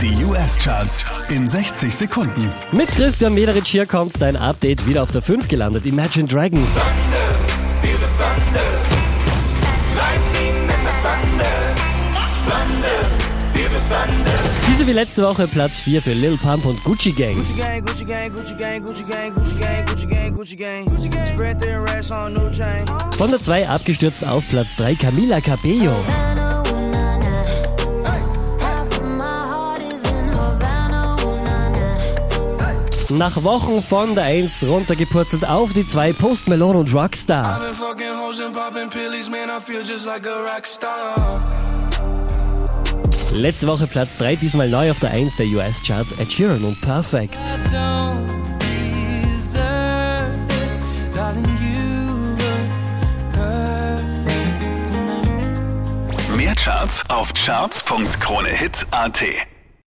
Die US-Charts in 60 Sekunden. Mit Christian Mederich hier kommt dein Update wieder auf der 5 gelandet. Imagine Dragons. Diese wie letzte Woche Platz 4 für Lil Pump und Gucci Gang. Gucci gang, Gucci gang, Gucci gang, Gucci gang, Gucci gang, Gucci gang, Gucci gang, Gucci gang. Spread their racks on new chain. Von der 2 abgestürzt auf Platz 3 Camila Cabello. Nach Wochen von der 1 runtergepurzelt auf die 2 Post Malone und Rockstar. Letzte Woche Platz 3, diesmal neu auf der 1 der US-Charts Ed Sheeran und Perfect. Mehr Charts auf charts.kronehit.at.